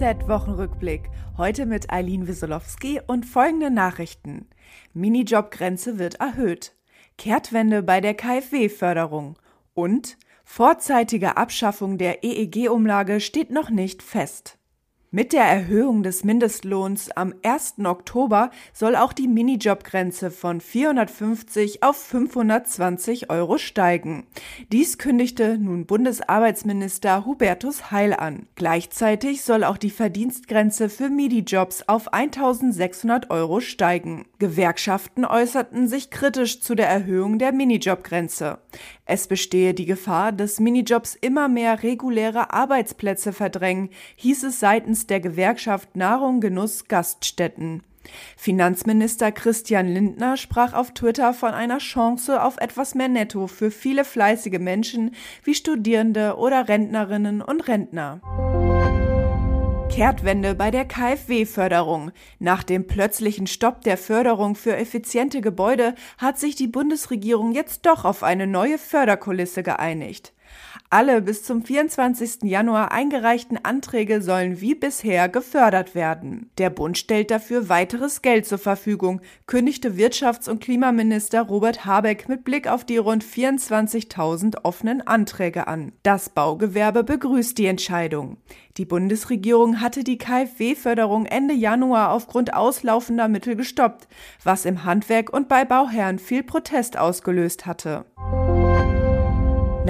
DHZ-Wochenrückblick. Heute mit Eileen Wiesolowski und folgende Nachrichten. Minijobgrenze wird erhöht. Kehrtwende bei der KfW-Förderung. Und vorzeitige Abschaffung der EEG-Umlage steht noch nicht fest. Mit der Erhöhung des Mindestlohns am 1. Oktober soll auch die Minijobgrenze von 450 auf 520 Euro steigen. Dies kündigte nun Bundesarbeitsminister Hubertus Heil an. Gleichzeitig soll auch die Verdienstgrenze für Minijobs auf 1600 Euro steigen. Gewerkschaften äußerten sich kritisch zu der Erhöhung der Minijobgrenze. Es bestehe die Gefahr, dass Minijobs immer mehr reguläre Arbeitsplätze verdrängen, hieß es seitens der Gewerkschaft Nahrung Genuss Gaststätten. Finanzminister Christian Lindner sprach auf Twitter von einer Chance auf etwas mehr Netto für viele fleißige Menschen wie Studierende oder Rentnerinnen und Rentner. Kehrtwende bei der KfW-Förderung. Nach dem plötzlichen Stopp der Förderung für effiziente Gebäude hat sich die Bundesregierung jetzt doch auf eine neue Förderkulisse geeinigt. Alle bis zum 24. Januar eingereichten Anträge sollen wie bisher gefördert werden. Der Bund stellt dafür weiteres Geld zur Verfügung, kündigte Wirtschafts- und Klimaminister Robert Habeck mit Blick auf die rund 24.000 offenen Anträge an. Das Baugewerbe begrüßt die Entscheidung. Die Bundesregierung hatte die KfW-Förderung Ende Januar aufgrund auslaufender Mittel gestoppt, was im Handwerk und bei Bauherren viel Protest ausgelöst hatte.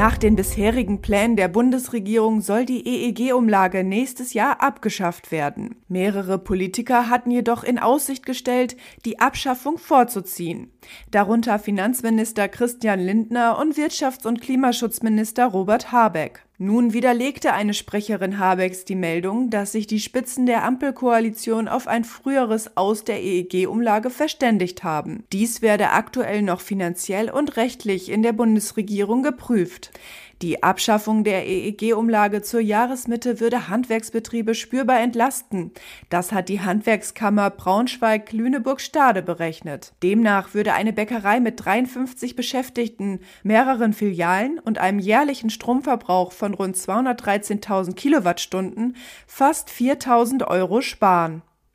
Nach den bisherigen Plänen der Bundesregierung soll die EEG-Umlage nächstes Jahr abgeschafft werden. Mehrere Politiker hatten jedoch in Aussicht gestellt, die Abschaffung vorzuziehen, darunter Finanzminister Christian Lindner und Wirtschafts- und Klimaschutzminister Robert Habeck. Nun widerlegte eine Sprecherin Habecks die Meldung, dass sich die Spitzen der Ampelkoalition auf ein früheres Aus der EEG-Umlage verständigt haben. Dies werde aktuell noch finanziell und rechtlich in der Bundesregierung geprüft. Die Abschaffung der EEG-Umlage zur Jahresmitte würde Handwerksbetriebe spürbar entlasten. Das hat die Handwerkskammer Braunschweig-Lüneburg-Stade berechnet. Demnach würde eine Bäckerei mit 53 Beschäftigten, mehreren Filialen und einem jährlichen Stromverbrauch von rund 213.000 Kilowattstunden fast 4.000 Euro sparen.